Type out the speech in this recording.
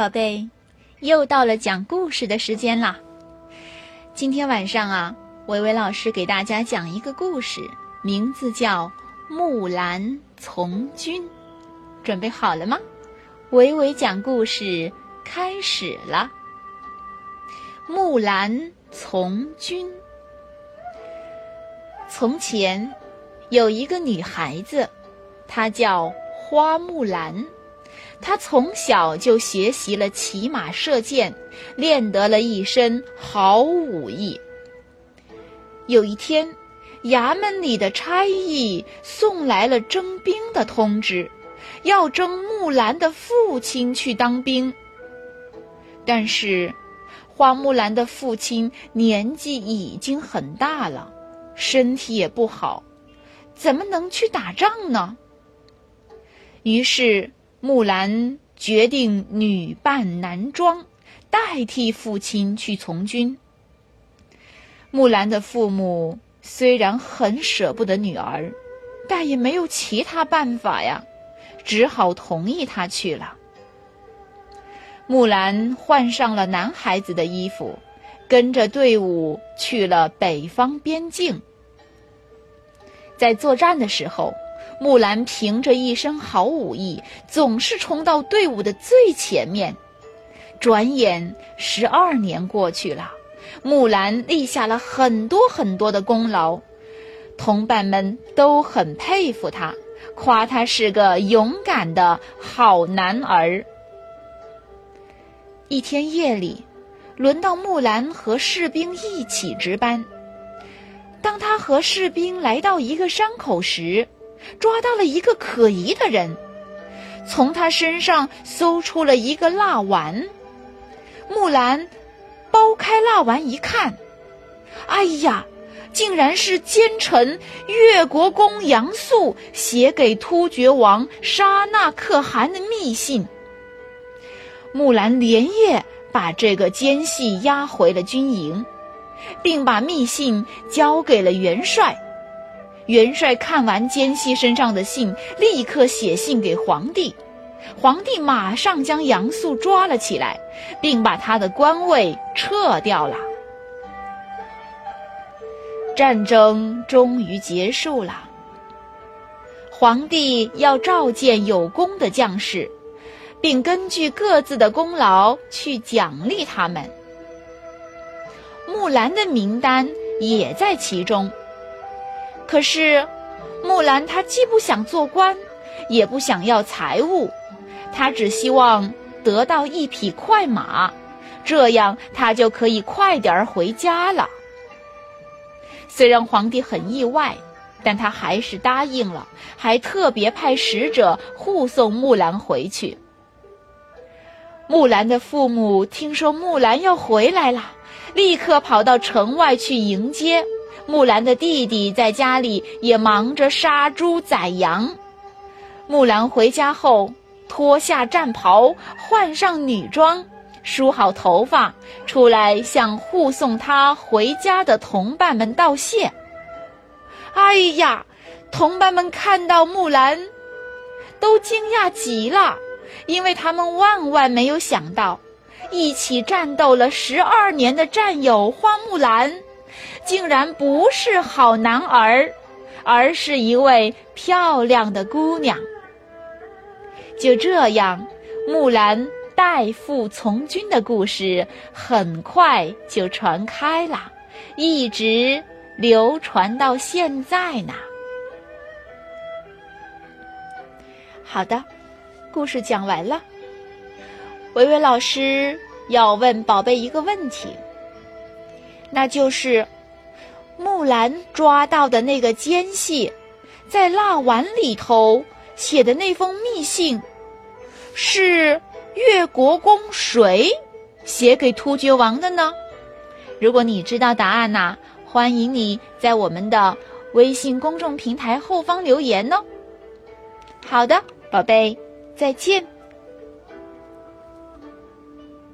宝贝，又到了讲故事的时间啦！今天晚上啊，维维老师给大家讲一个故事，名字叫《木兰从军》。准备好了吗？维维讲故事开始了。木兰从军。从前有一个女孩子，她叫花木兰。他从小就学习了骑马射箭，练得了一身好武艺。有一天，衙门里的差役送来了征兵的通知，要征木兰的父亲去当兵。但是，花木兰的父亲年纪已经很大了，身体也不好，怎么能去打仗呢？于是。木兰决定女扮男装，代替父亲去从军。木兰的父母虽然很舍不得女儿，但也没有其他办法呀，只好同意她去了。木兰换上了男孩子的衣服，跟着队伍去了北方边境。在作战的时候。木兰凭着一身好武艺，总是冲到队伍的最前面。转眼十二年过去了，木兰立下了很多很多的功劳，同伴们都很佩服他，夸他是个勇敢的好男儿。一天夜里，轮到木兰和士兵一起值班。当他和士兵来到一个山口时，抓到了一个可疑的人，从他身上搜出了一个蜡丸。木兰剥开蜡丸一看，哎呀，竟然是奸臣越国公杨素写给突厥王沙那可汗的密信。木兰连夜把这个奸细押回了军营，并把密信交给了元帅。元帅看完奸细身上的信，立刻写信给皇帝。皇帝马上将杨素抓了起来，并把他的官位撤掉了。战争终于结束了。皇帝要召见有功的将士，并根据各自的功劳去奖励他们。木兰的名单也在其中。可是，木兰她既不想做官，也不想要财物，她只希望得到一匹快马，这样她就可以快点儿回家了。虽然皇帝很意外，但他还是答应了，还特别派使者护送木兰回去。木兰的父母听说木兰要回来了，立刻跑到城外去迎接。木兰的弟弟在家里也忙着杀猪宰羊。木兰回家后，脱下战袍，换上女装，梳好头发，出来向护送她回家的同伴们道谢。哎呀，同伴们看到木兰，都惊讶极了，因为他们万万没有想到，一起战斗了十二年的战友花木兰。竟然不是好男儿，而是一位漂亮的姑娘。就这样，木兰代父从军的故事很快就传开了，一直流传到现在呢。好的，故事讲完了。维维老师要问宝贝一个问题，那就是。木兰抓到的那个奸细，在蜡丸里头写的那封密信，是越国公谁写给突厥王的呢？如果你知道答案呐，欢迎你在我们的微信公众平台后方留言哦。好的，宝贝，再见。